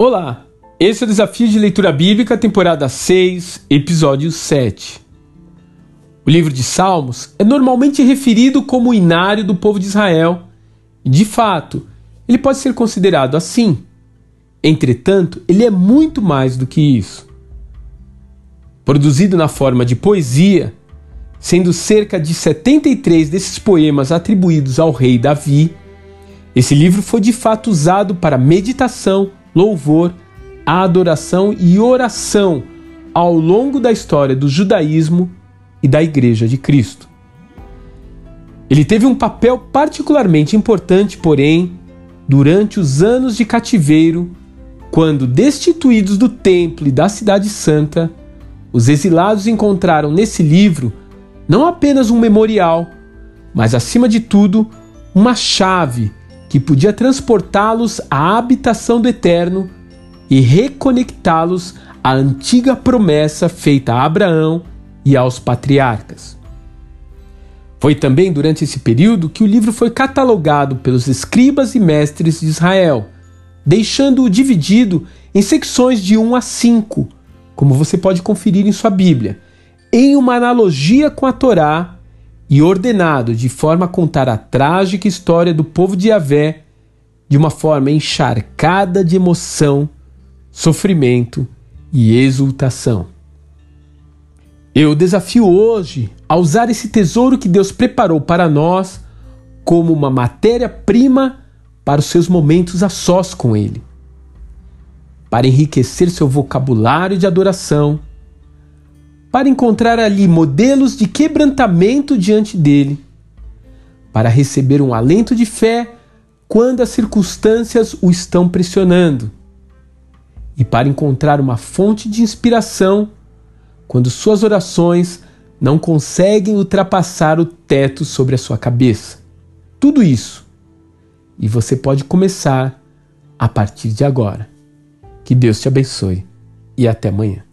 Olá, esse é o Desafio de Leitura Bíblica, temporada 6, episódio 7. O livro de Salmos é normalmente referido como o inário do povo de Israel, de fato, ele pode ser considerado assim. Entretanto, ele é muito mais do que isso. Produzido na forma de poesia, sendo cerca de 73 desses poemas atribuídos ao rei Davi, esse livro foi de fato usado para meditação louvor, adoração e oração ao longo da história do judaísmo e da Igreja de Cristo. Ele teve um papel particularmente importante, porém, durante os anos de cativeiro, quando, destituídos do templo e da Cidade Santa, os exilados encontraram nesse livro não apenas um memorial, mas, acima de tudo, uma chave que podia transportá-los à habitação do Eterno e reconectá-los à antiga promessa feita a Abraão e aos patriarcas. Foi também durante esse período que o livro foi catalogado pelos escribas e mestres de Israel, deixando-o dividido em secções de 1 a 5, como você pode conferir em sua Bíblia, em uma analogia com a Torá e ordenado de forma a contar a trágica história do povo de Yahvé de uma forma encharcada de emoção, sofrimento e exultação. Eu desafio hoje a usar esse tesouro que Deus preparou para nós como uma matéria-prima para os seus momentos a sós com Ele, para enriquecer seu vocabulário de adoração para encontrar ali modelos de quebrantamento diante dele, para receber um alento de fé quando as circunstâncias o estão pressionando, e para encontrar uma fonte de inspiração quando suas orações não conseguem ultrapassar o teto sobre a sua cabeça. Tudo isso. E você pode começar a partir de agora. Que Deus te abençoe e até amanhã.